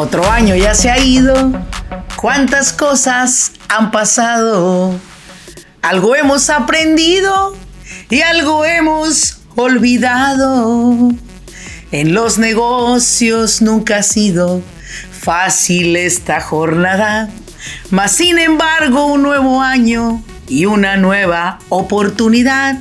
Otro año ya se ha ido. ¿Cuántas cosas han pasado? Algo hemos aprendido y algo hemos olvidado. En los negocios nunca ha sido fácil esta jornada, mas sin embargo un nuevo año y una nueva oportunidad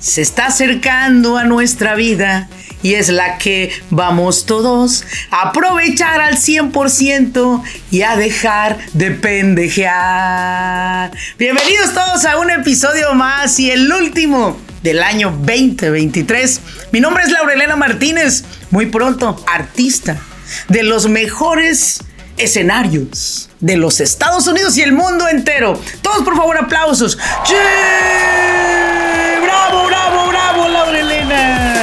se está acercando a nuestra vida y es la que vamos todos a aprovechar al 100% y a dejar de pendejear. Bienvenidos todos a un episodio más y el último del año 2023. Mi nombre es Laurelena Martínez, muy pronto artista de los mejores escenarios de los Estados Unidos y el mundo entero. Todos por favor aplausos. ¡Bravo, bravo, bravo, Laurelena!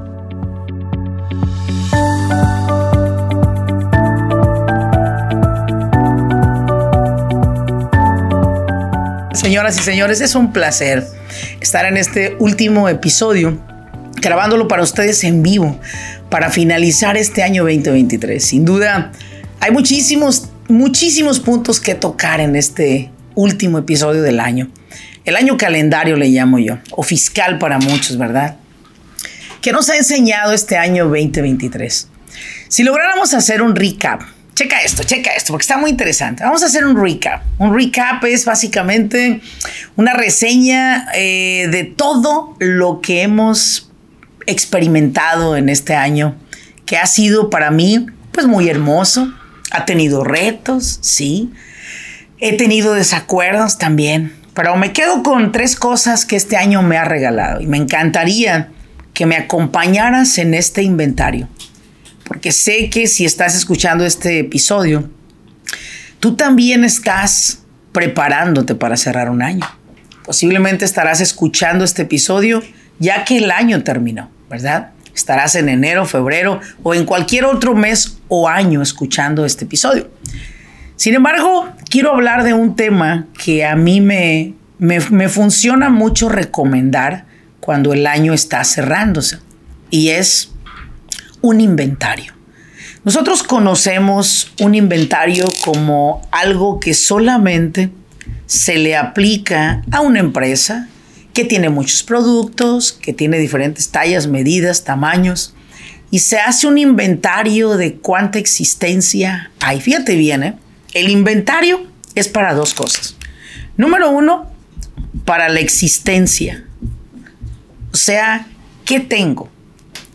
Señoras y señores, es un placer estar en este último episodio, grabándolo para ustedes en vivo, para finalizar este año 2023. Sin duda, hay muchísimos, muchísimos puntos que tocar en este último episodio del año. El año calendario le llamo yo, o fiscal para muchos, ¿verdad? ¿Qué nos ha enseñado este año 2023? Si lográramos hacer un recap checa esto, checa esto, porque está muy interesante. Vamos a hacer un recap. Un recap es básicamente una reseña eh, de todo lo que hemos experimentado en este año, que ha sido para mí pues muy hermoso. Ha tenido retos, sí. He tenido desacuerdos también. Pero me quedo con tres cosas que este año me ha regalado y me encantaría que me acompañaras en este inventario porque sé que si estás escuchando este episodio, tú también estás preparándote para cerrar un año. Posiblemente estarás escuchando este episodio ya que el año terminó, ¿verdad? Estarás en enero, febrero o en cualquier otro mes o año escuchando este episodio. Sin embargo, quiero hablar de un tema que a mí me, me, me funciona mucho recomendar cuando el año está cerrándose y es un inventario. Nosotros conocemos un inventario como algo que solamente se le aplica a una empresa que tiene muchos productos, que tiene diferentes tallas, medidas, tamaños, y se hace un inventario de cuánta existencia hay. Fíjate bien, ¿eh? el inventario es para dos cosas. Número uno, para la existencia. O sea, ¿qué tengo?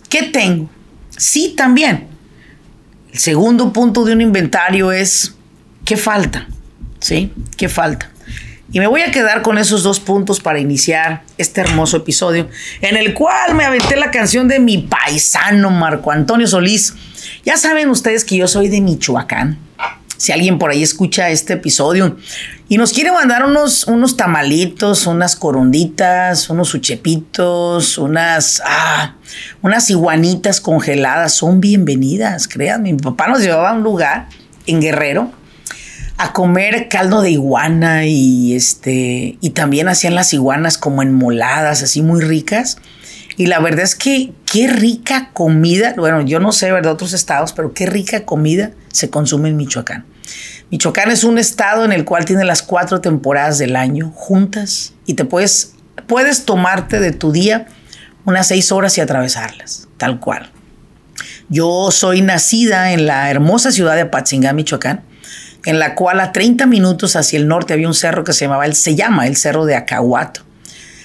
¿Qué tengo? Sí, también. El segundo punto de un inventario es qué falta, ¿sí? ¿Qué falta? Y me voy a quedar con esos dos puntos para iniciar este hermoso episodio, en el cual me aventé la canción de mi paisano Marco Antonio Solís. Ya saben ustedes que yo soy de Michoacán si alguien por ahí escucha este episodio y nos quiere mandar unos, unos tamalitos, unas corunditas, unos uchepitos, unas, ah, unas iguanitas congeladas, son bienvenidas, créanme. Mi papá nos llevaba a un lugar en Guerrero a comer caldo de iguana y este y también hacían las iguanas como enmoladas, así muy ricas. Y la verdad es que qué rica comida, bueno, yo no sé, ¿verdad? Otros estados, pero qué rica comida se consume en Michoacán. Michoacán es un estado en el cual tiene las cuatro temporadas del año juntas y te puedes, puedes tomarte de tu día unas seis horas y atravesarlas, tal cual. Yo soy nacida en la hermosa ciudad de Apatzingán, Michoacán, en la cual a 30 minutos hacia el norte había un cerro que se llamaba, se llama el Cerro de Acahuato.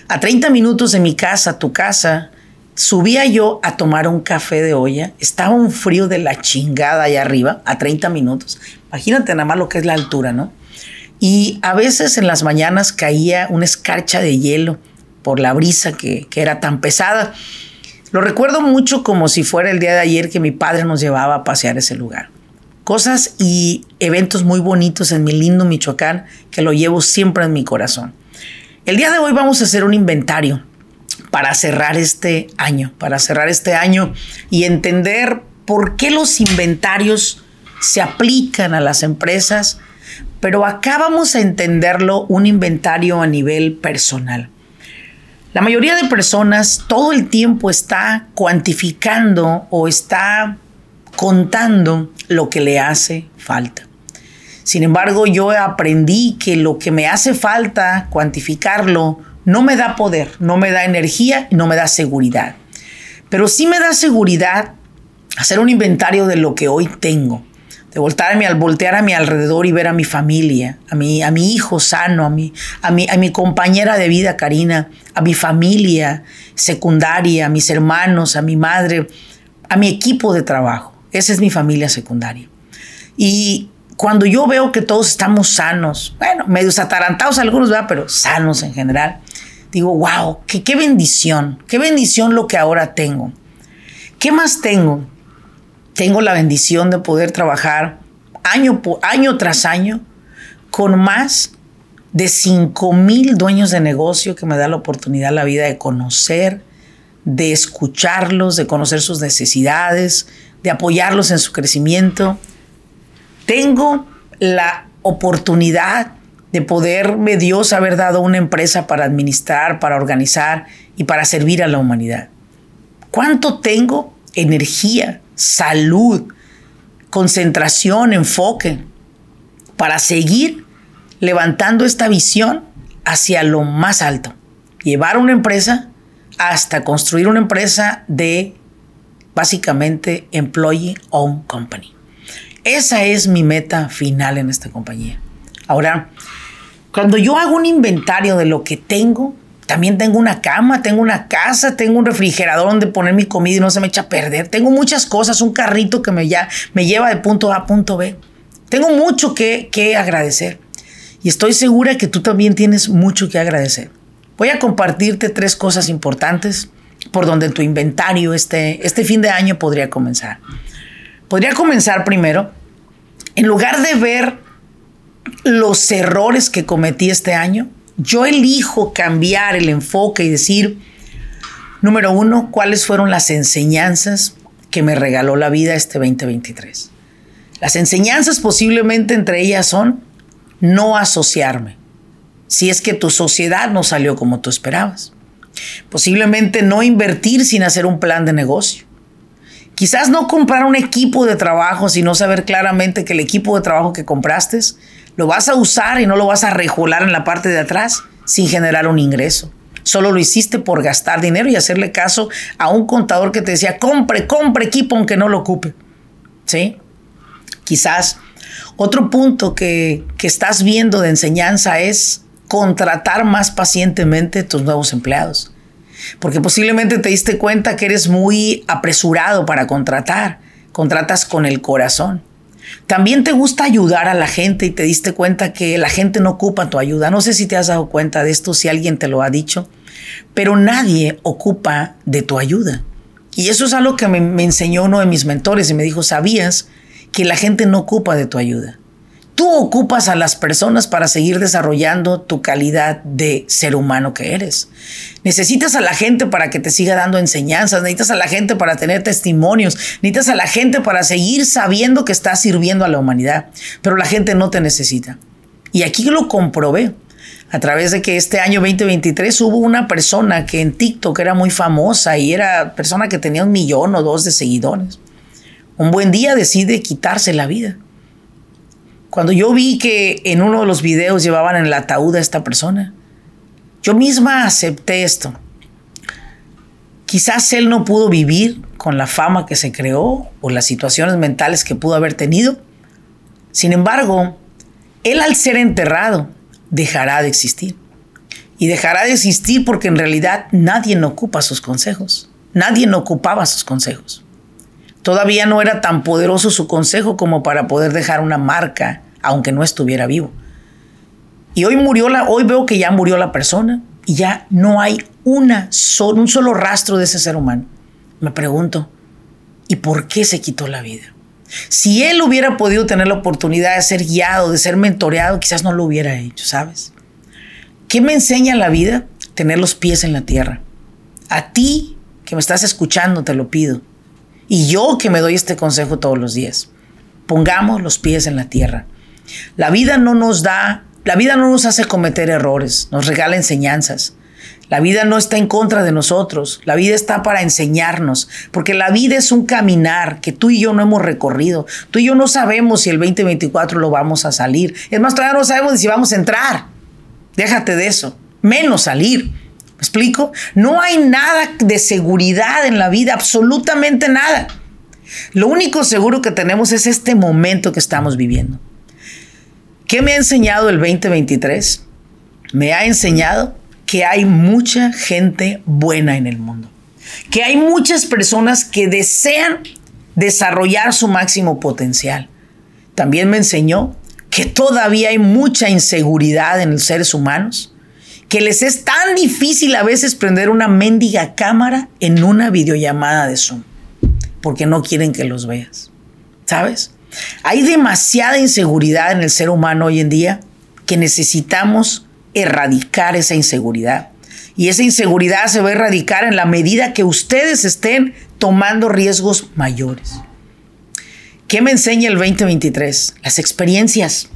A 30 minutos de mi casa, tu casa, subía yo a tomar un café de olla. Estaba un frío de la chingada allá arriba, a 30 minutos. Imagínate nada más lo que es la altura, ¿no? Y a veces en las mañanas caía una escarcha de hielo por la brisa que, que era tan pesada. Lo recuerdo mucho como si fuera el día de ayer que mi padre nos llevaba a pasear ese lugar. Cosas y eventos muy bonitos en mi lindo Michoacán que lo llevo siempre en mi corazón. El día de hoy vamos a hacer un inventario para cerrar este año, para cerrar este año y entender por qué los inventarios se aplican a las empresas, pero acá vamos a entenderlo un inventario a nivel personal. La mayoría de personas todo el tiempo está cuantificando o está contando lo que le hace falta. Sin embargo, yo aprendí que lo que me hace falta cuantificarlo no me da poder, no me da energía no me da seguridad. Pero sí me da seguridad hacer un inventario de lo que hoy tengo, de voltearme al voltear a mi alrededor y ver a mi familia, a mi, a mi hijo sano, a mi, a, mi, a mi compañera de vida Karina, a mi familia secundaria, a mis hermanos, a mi madre, a mi equipo de trabajo. Esa es mi familia secundaria. Y cuando yo veo que todos estamos sanos, bueno, medios atarantados algunos, ¿verdad? Pero sanos en general, digo, wow, qué, qué bendición, qué bendición lo que ahora tengo. ¿Qué más tengo? Tengo la bendición de poder trabajar año, año tras año con más de 5 mil dueños de negocio que me da la oportunidad la vida de conocer, de escucharlos, de conocer sus necesidades, de apoyarlos en su crecimiento. Tengo la oportunidad de poderme Dios haber dado una empresa para administrar, para organizar y para servir a la humanidad. ¿Cuánto tengo? Energía, salud, concentración, enfoque para seguir levantando esta visión hacia lo más alto. Llevar una empresa hasta construir una empresa de básicamente employee owned company. Esa es mi meta final en esta compañía. Ahora, cuando yo hago un inventario de lo que tengo, también tengo una cama, tengo una casa, tengo un refrigerador donde poner mi comida y no se me echa a perder. Tengo muchas cosas, un carrito que me, ya, me lleva de punto A a punto B. Tengo mucho que, que agradecer. Y estoy segura que tú también tienes mucho que agradecer. Voy a compartirte tres cosas importantes por donde tu inventario este, este fin de año podría comenzar. Podría comenzar primero, en lugar de ver los errores que cometí este año, yo elijo cambiar el enfoque y decir, número uno, cuáles fueron las enseñanzas que me regaló la vida este 2023. Las enseñanzas posiblemente entre ellas son no asociarme, si es que tu sociedad no salió como tú esperabas. Posiblemente no invertir sin hacer un plan de negocio. Quizás no comprar un equipo de trabajo, sino saber claramente que el equipo de trabajo que compraste lo vas a usar y no lo vas a regular en la parte de atrás sin generar un ingreso. Solo lo hiciste por gastar dinero y hacerle caso a un contador que te decía, compre, compre equipo aunque no lo ocupe. ¿Sí? Quizás otro punto que, que estás viendo de enseñanza es contratar más pacientemente tus nuevos empleados. Porque posiblemente te diste cuenta que eres muy apresurado para contratar. Contratas con el corazón. También te gusta ayudar a la gente y te diste cuenta que la gente no ocupa tu ayuda. No sé si te has dado cuenta de esto, si alguien te lo ha dicho, pero nadie ocupa de tu ayuda. Y eso es algo que me, me enseñó uno de mis mentores y me dijo, ¿sabías que la gente no ocupa de tu ayuda? Tú ocupas a las personas para seguir desarrollando tu calidad de ser humano que eres. Necesitas a la gente para que te siga dando enseñanzas, necesitas a la gente para tener testimonios, necesitas a la gente para seguir sabiendo que estás sirviendo a la humanidad, pero la gente no te necesita. Y aquí lo comprobé a través de que este año 2023 hubo una persona que en TikTok era muy famosa y era persona que tenía un millón o dos de seguidores. Un buen día decide quitarse la vida. Cuando yo vi que en uno de los videos llevaban en el ataúd a esta persona, yo misma acepté esto. Quizás él no pudo vivir con la fama que se creó o las situaciones mentales que pudo haber tenido. Sin embargo, él al ser enterrado dejará de existir. Y dejará de existir porque en realidad nadie no ocupa sus consejos. Nadie no ocupaba sus consejos. Todavía no era tan poderoso su consejo como para poder dejar una marca, aunque no estuviera vivo. Y hoy murió la, hoy veo que ya murió la persona y ya no hay una un solo rastro de ese ser humano. me pregunto, ¿y por qué se quitó la vida? Si él hubiera podido tener la oportunidad de ser guiado, de ser mentoreado, quizás no lo hubiera hecho, ¿sabes? ¿Qué me enseña la vida? Tener los pies en la tierra. A ti que me estás escuchando, te lo pido. Y yo que me doy este consejo todos los días. Pongamos los pies en la tierra. La vida no nos da, la vida no nos hace cometer errores, nos regala enseñanzas. La vida no está en contra de nosotros, la vida está para enseñarnos, porque la vida es un caminar que tú y yo no hemos recorrido. Tú y yo no sabemos si el 2024 lo vamos a salir. Es más, todavía no sabemos si vamos a entrar. Déjate de eso, menos salir. ¿Me explico? No hay nada de seguridad en la vida, absolutamente nada. Lo único seguro que tenemos es este momento que estamos viviendo. ¿Qué me ha enseñado el 2023? Me ha enseñado que hay mucha gente buena en el mundo, que hay muchas personas que desean desarrollar su máximo potencial. También me enseñó que todavía hay mucha inseguridad en los seres humanos, que les es tan difícil a veces prender una mendiga cámara en una videollamada de Zoom, porque no quieren que los veas. ¿Sabes? Hay demasiada inseguridad en el ser humano hoy en día que necesitamos erradicar esa inseguridad. Y esa inseguridad se va a erradicar en la medida que ustedes estén tomando riesgos mayores. ¿Qué me enseña el 2023? Las experiencias.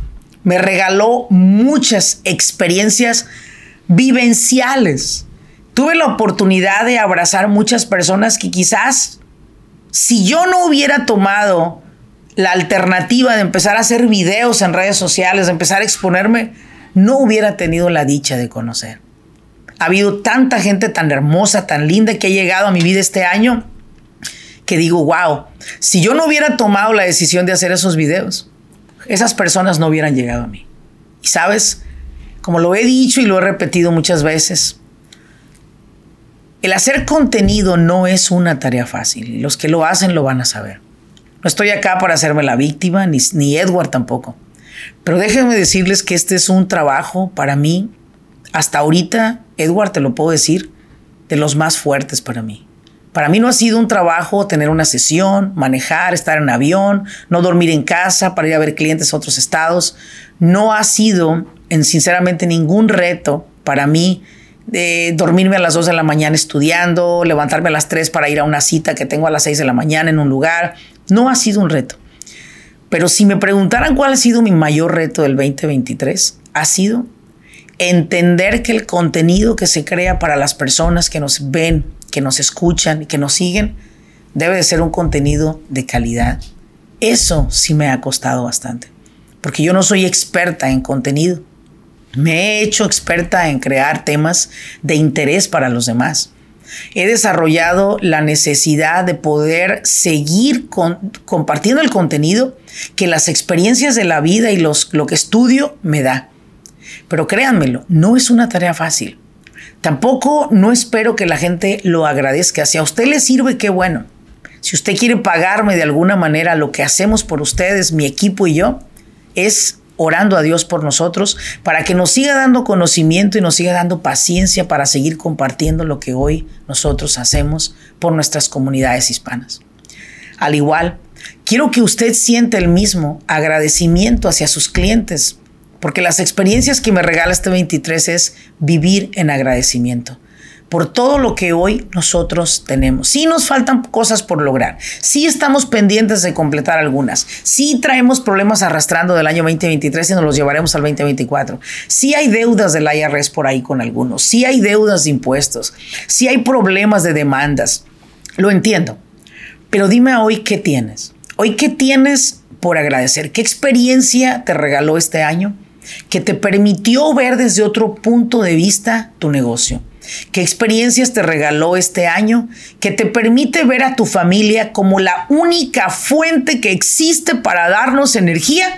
Me regaló muchas experiencias vivenciales. Tuve la oportunidad de abrazar muchas personas que quizás si yo no hubiera tomado la alternativa de empezar a hacer videos en redes sociales, de empezar a exponerme, no hubiera tenido la dicha de conocer. Ha habido tanta gente tan hermosa, tan linda que ha llegado a mi vida este año que digo, wow, si yo no hubiera tomado la decisión de hacer esos videos, esas personas no hubieran llegado a mí. Y sabes, como lo he dicho y lo he repetido muchas veces, el hacer contenido no es una tarea fácil. Los que lo hacen lo van a saber. No estoy acá para hacerme la víctima, ni, ni Edward tampoco. Pero déjenme decirles que este es un trabajo para mí, hasta ahorita, Edward, te lo puedo decir, de los más fuertes para mí. Para mí no ha sido un trabajo tener una sesión, manejar, estar en avión, no dormir en casa para ir a ver clientes a otros estados. No ha sido, en sinceramente, ningún reto para mí de dormirme a las 2 de la mañana estudiando, levantarme a las 3 para ir a una cita que tengo a las 6 de la mañana en un lugar. No ha sido un reto. Pero si me preguntaran cuál ha sido mi mayor reto del 2023, ha sido entender que el contenido que se crea para las personas que nos ven, que nos escuchan y que nos siguen, debe de ser un contenido de calidad. Eso sí me ha costado bastante, porque yo no soy experta en contenido. Me he hecho experta en crear temas de interés para los demás he desarrollado la necesidad de poder seguir compartiendo el contenido que las experiencias de la vida y los, lo que estudio me da. Pero créanmelo, no es una tarea fácil. Tampoco no espero que la gente lo agradezca. Si a usted le sirve, qué bueno. Si usted quiere pagarme de alguna manera lo que hacemos por ustedes, mi equipo y yo, es orando a Dios por nosotros para que nos siga dando conocimiento y nos siga dando paciencia para seguir compartiendo lo que hoy nosotros hacemos por nuestras comunidades hispanas. Al igual, quiero que usted sienta el mismo agradecimiento hacia sus clientes, porque las experiencias que me regala este 23 es vivir en agradecimiento por todo lo que hoy nosotros tenemos. Sí nos faltan cosas por lograr, sí estamos pendientes de completar algunas, sí traemos problemas arrastrando del año 2023 y nos los llevaremos al 2024. Sí hay deudas del IRS por ahí con algunos, sí hay deudas de impuestos, sí hay problemas de demandas. Lo entiendo, pero dime hoy qué tienes. Hoy qué tienes por agradecer. ¿Qué experiencia te regaló este año que te permitió ver desde otro punto de vista tu negocio? ¿Qué experiencias te regaló este año que te permite ver a tu familia como la única fuente que existe para darnos energía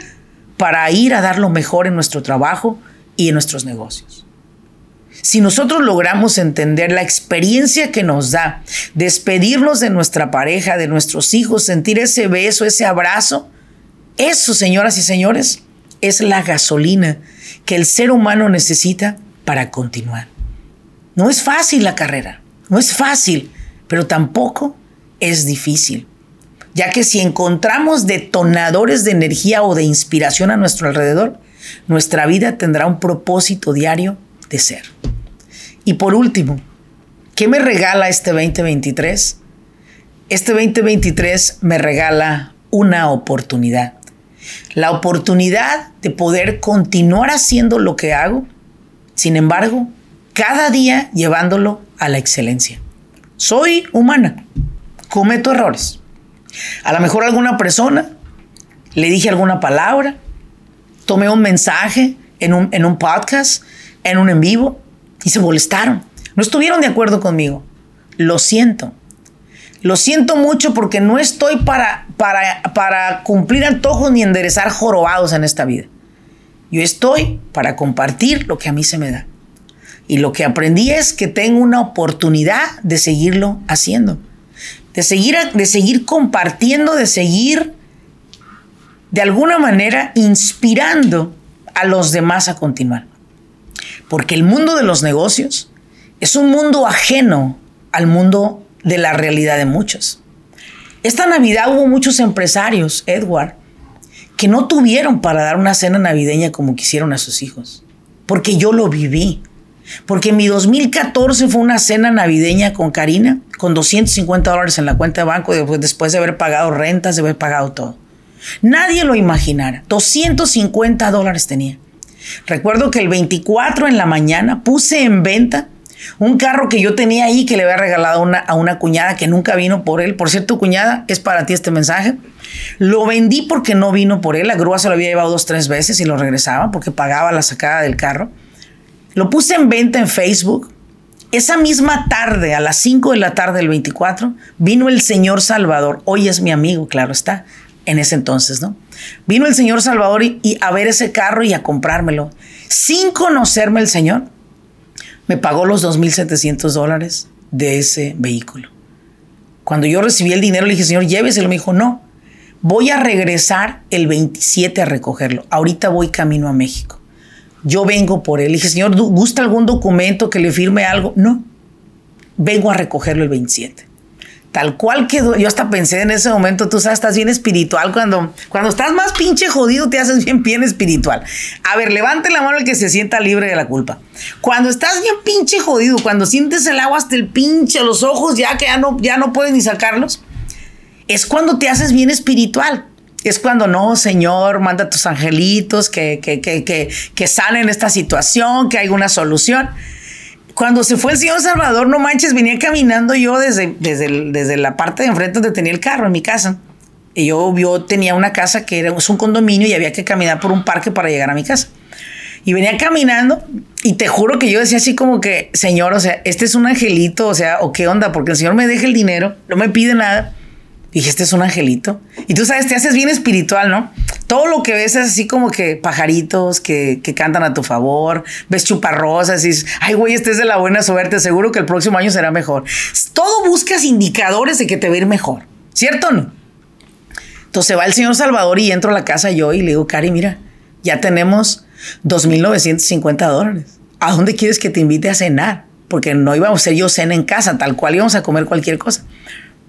para ir a dar lo mejor en nuestro trabajo y en nuestros negocios? Si nosotros logramos entender la experiencia que nos da despedirnos de nuestra pareja, de nuestros hijos, sentir ese beso, ese abrazo, eso, señoras y señores, es la gasolina que el ser humano necesita para continuar. No es fácil la carrera, no es fácil, pero tampoco es difícil, ya que si encontramos detonadores de energía o de inspiración a nuestro alrededor, nuestra vida tendrá un propósito diario de ser. Y por último, ¿qué me regala este 2023? Este 2023 me regala una oportunidad. La oportunidad de poder continuar haciendo lo que hago, sin embargo, cada día llevándolo a la excelencia. Soy humana, cometo errores. A lo mejor alguna persona le dije alguna palabra, tomé un mensaje en un, en un podcast, en un en vivo, y se molestaron. No estuvieron de acuerdo conmigo. Lo siento. Lo siento mucho porque no estoy para, para, para cumplir antojos ni enderezar jorobados en esta vida. Yo estoy para compartir lo que a mí se me da. Y lo que aprendí es que tengo una oportunidad de seguirlo haciendo. De seguir, de seguir compartiendo, de seguir de alguna manera inspirando a los demás a continuar. Porque el mundo de los negocios es un mundo ajeno al mundo de la realidad de muchos. Esta Navidad hubo muchos empresarios, Edward, que no tuvieron para dar una cena navideña como quisieron a sus hijos. Porque yo lo viví. Porque mi 2014 fue una cena navideña con Karina, con 250 dólares en la cuenta de banco, después de haber pagado rentas, de haber pagado todo. Nadie lo imaginara. 250 dólares tenía. Recuerdo que el 24 en la mañana puse en venta un carro que yo tenía ahí que le había regalado a una cuñada que nunca vino por él. Por cierto, cuñada, es para ti este mensaje. Lo vendí porque no vino por él. La grúa se lo había llevado dos, tres veces y lo regresaba porque pagaba la sacada del carro. Lo puse en venta en Facebook. Esa misma tarde, a las 5 de la tarde del 24, vino el señor Salvador. Hoy es mi amigo, claro está, en ese entonces, ¿no? Vino el señor Salvador y a ver ese carro y a comprármelo. Sin conocerme el señor, me pagó los 2.700 dólares de ese vehículo. Cuando yo recibí el dinero, le dije, Señor, lléveselo. Me dijo, no, voy a regresar el 27 a recogerlo. Ahorita voy camino a México. Yo vengo por él. Le dije, Señor, ¿gusta algún documento que le firme algo? No, vengo a recogerlo el 27 tal cual quedó. Yo hasta pensé en ese momento, tú sabes, estás bien espiritual. Cuando, cuando estás más pinche jodido, te haces bien, bien espiritual. A ver, levante la mano el que se sienta libre de la culpa. Cuando estás bien pinche jodido, cuando sientes el agua hasta el pinche, los ojos ya que ya no, ya no puedes ni sacarlos, es cuando te haces bien espiritual. Es cuando no, Señor, manda a tus angelitos que, que, que, que, que sanen esta situación, que hay una solución cuando se fue el señor Salvador, no manches, venía caminando yo desde, desde, desde la parte de enfrente donde tenía el carro, en mi casa. Y yo, yo tenía una casa que era un condominio y había que caminar por un parque para llegar a mi casa. Y venía caminando y te juro que yo decía así como que, señor, o sea, este es un angelito, o sea, o qué onda, porque el señor me deja el dinero, no me pide nada dije, este es un angelito. Y tú sabes, te haces bien espiritual, ¿no? Todo lo que ves es así como que pajaritos que, cantan a tu favor, ves chuparrosas y dices, ay, güey, este es de la buena suerte, seguro que el próximo año será mejor. Todo buscas indicadores de que te va a ir mejor, ¿cierto no? Entonces va el señor Salvador y entro a la casa yo y le digo, Cari, mira, ya tenemos 2.950 dólares. ¿A dónde quieres que te invite a cenar? Porque no íbamos a hacer yo cena en casa, tal cual íbamos a comer cualquier cosa.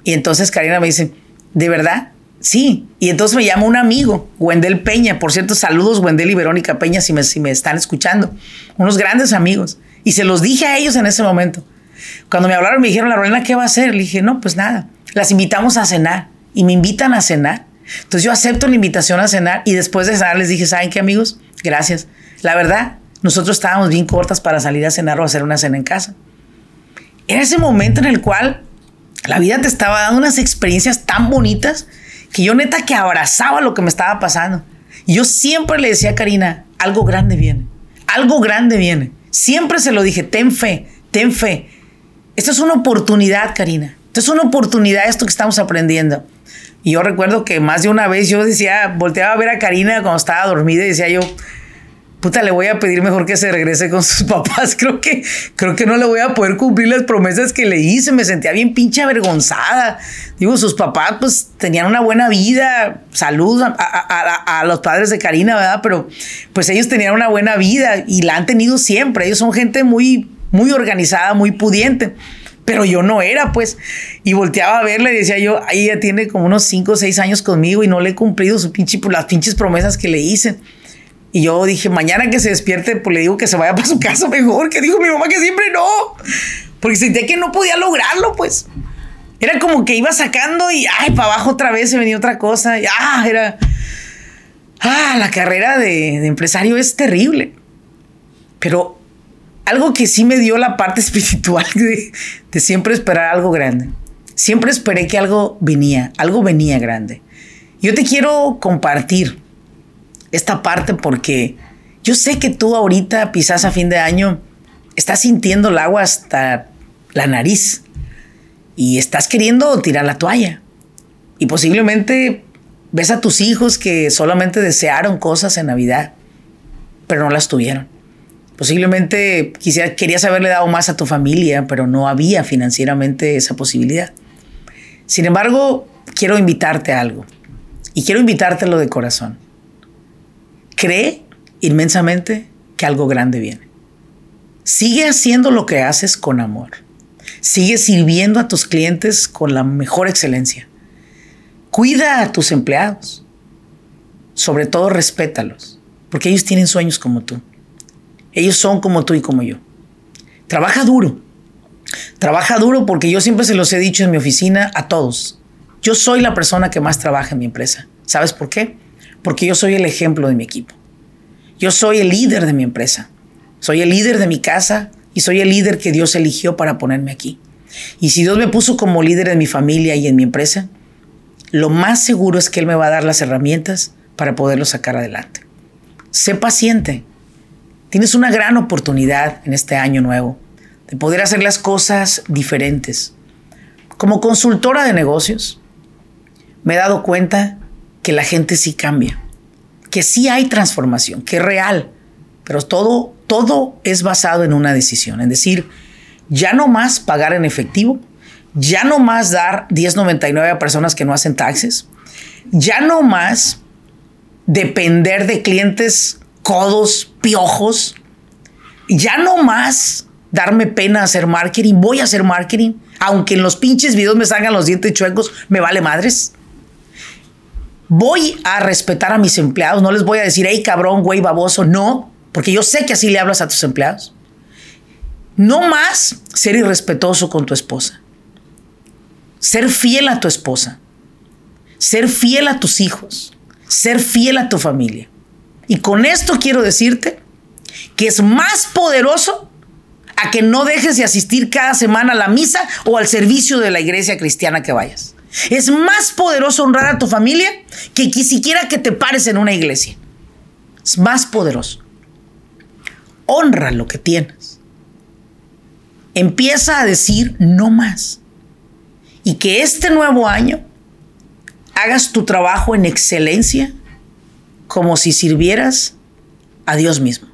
Y entonces Karina me dice, ¿de verdad? Sí. Y entonces me llama un amigo, Wendel Peña. Por cierto, saludos Wendel y Verónica Peña si me, si me están escuchando. Unos grandes amigos. Y se los dije a ellos en ese momento. Cuando me hablaron, me dijeron, la Rolena, ¿qué va a hacer? Le dije, no, pues nada. Las invitamos a cenar. Y me invitan a cenar. Entonces yo acepto la invitación a cenar y después de cenar les dije, ¿saben qué amigos? Gracias. La verdad, nosotros estábamos bien cortas para salir a cenar o hacer una cena en casa. Era ese momento en el cual la vida te estaba dando unas experiencias tan bonitas que yo neta que abrazaba lo que me estaba pasando. Y yo siempre le decía a Karina, algo grande viene, algo grande viene. Siempre se lo dije, ten fe, ten fe. Esto es una oportunidad, Karina. Esto es una oportunidad, esto que estamos aprendiendo. Y yo recuerdo que más de una vez yo decía, volteaba a ver a Karina cuando estaba dormida y decía yo, puta, le voy a pedir mejor que se regrese con sus papás. Creo que, creo que no le voy a poder cumplir las promesas que le hice. Me sentía bien pinche avergonzada. Digo, sus papás pues tenían una buena vida. Salud a, los padres de Karina, ¿verdad? Pero pues ellos tenían una buena vida y la han tenido siempre. Ellos son gente muy, muy organizada, muy pudiente. pero yo no era, pues. Y volteaba a verla y decía yo, ella tiene como unos 5 o 6 años conmigo y no le he cumplido su pinche, las pinches promesas que le hice. Y yo dije, mañana que se despierte, pues le digo que se vaya para su casa mejor, que dijo mi mamá que siempre no. Porque sentía que no podía lograrlo, pues. Era como que iba sacando y, ay, para abajo otra vez se venía otra cosa. Y, ah, era... Ah, la carrera de, de empresario es terrible. Pero algo que sí me dio la parte espiritual de, siempre esperar algo grande. Siempre esperé que algo venía, algo venía grande. Yo te quiero compartir esta parte porque yo sé que tú ahorita, quizás a fin de año, estás sintiendo el agua hasta la nariz y estás queriendo tirar la toalla. Y posiblemente ves a tus hijos que solamente desearon cosas en Navidad, pero no las tuvieron. Posiblemente quisiera, querías haberle dado más a tu familia, pero no había financieramente esa posibilidad. Sin embargo, quiero invitarte a algo. Y quiero invitártelo de corazón. Cree inmensamente que algo grande viene. Sigue haciendo lo que haces con amor. Sigue sirviendo a tus clientes con la mejor excelencia. Cuida a tus empleados. Sobre todo, respétalos, porque ellos tienen sueños como tú. Ellos son como tú y como yo. Trabaja duro. Trabaja duro porque yo siempre se los he dicho en mi oficina a todos. Yo soy la persona que más trabaja en mi empresa. ¿Sabes por qué? Porque yo soy el ejemplo de mi equipo. Yo soy el líder de mi empresa. Soy el líder de mi casa y soy el líder que Dios eligió para ponerme aquí. Y si Dios me puso como líder en mi familia y en mi empresa, lo más seguro es que Él me va a dar las herramientas para poderlo sacar adelante. Sé paciente, Tienes una gran oportunidad en este año nuevo de poder hacer las cosas diferentes. Como consultora de negocios, me he dado cuenta que la gente sí cambia, que sí hay transformación, que es real, pero todo, todo es basado en una decisión, en decir, ya no más pagar en efectivo, ya no más dar 10.99 a personas que no hacen taxes, ya no más depender de clientes codos, piojos. Ya no más darme pena hacer marketing, voy a hacer marketing, aunque en los pinches videos me salgan los dientes chuecos, me vale madres. Voy a respetar a mis empleados, no les voy a decir, hey cabrón, güey, baboso, no, porque yo sé que así le hablas a tus empleados. No más ser irrespetuoso con tu esposa. Ser fiel a tu esposa. Ser fiel a tus hijos. Ser fiel a tu familia. Y con esto quiero decirte que es más poderoso a que no dejes de asistir cada semana a la misa o al servicio de la iglesia cristiana que vayas. Es más poderoso honrar a tu familia que siquiera que te pares en una iglesia. Es más poderoso. Honra lo que tienes. Empieza a decir no más. Y que este nuevo año hagas tu trabajo en excelencia como si sirvieras a Dios mismo.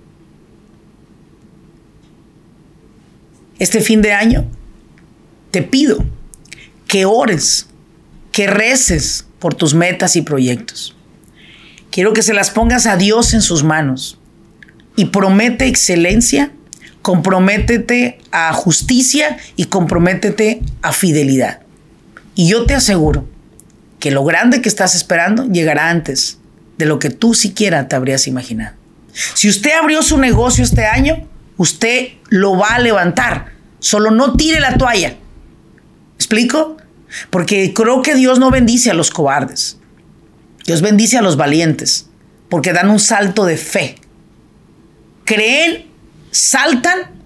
Este fin de año te pido que ores, que reces por tus metas y proyectos. Quiero que se las pongas a Dios en sus manos y promete excelencia, comprométete a justicia y comprométete a fidelidad. Y yo te aseguro que lo grande que estás esperando llegará antes de lo que tú siquiera te habrías imaginado. Si usted abrió su negocio este año, usted lo va a levantar. Solo no tire la toalla. ¿Explico? Porque creo que Dios no bendice a los cobardes. Dios bendice a los valientes, porque dan un salto de fe. Creen, saltan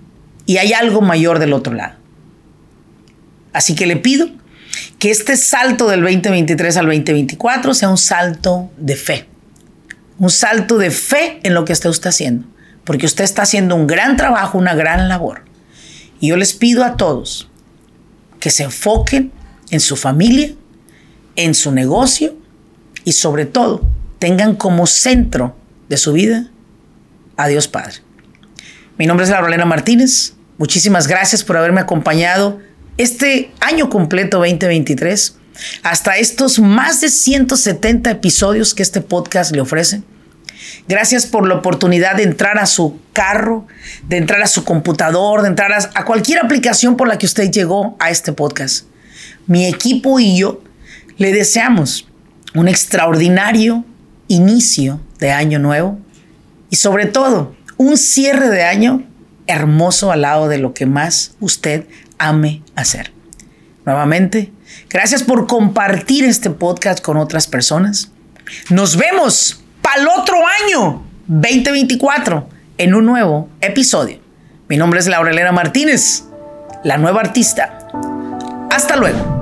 y hay algo mayor del otro lado. Así que le pido que este salto del 2023 al 2024 sea un salto de fe un salto de fe en lo que usted está haciendo, porque usted está haciendo un gran trabajo, una gran labor. Y yo les pido a todos que se enfoquen en su familia, en su negocio y sobre todo tengan como centro de su vida a Dios Padre. Mi nombre es Laurelena Martínez. Muchísimas gracias por haberme acompañado este año completo 2023 hasta estos más de 170 episodios que este podcast le ofrece. Gracias por la oportunidad de entrar a su carro, de entrar a su computador, de entrar a, cualquier aplicación por la que usted llegó a este podcast. Mi equipo y yo le deseamos un extraordinario inicio de año nuevo y sobre todo un cierre de año hermoso al lado de lo que más usted ame hacer. Nuevamente, gracias por compartir este podcast con otras personas. Nos vemos para el otro año 2024 en un nuevo episodio. Mi nombre es Laurelena Martínez, la nueva artista. Hasta luego.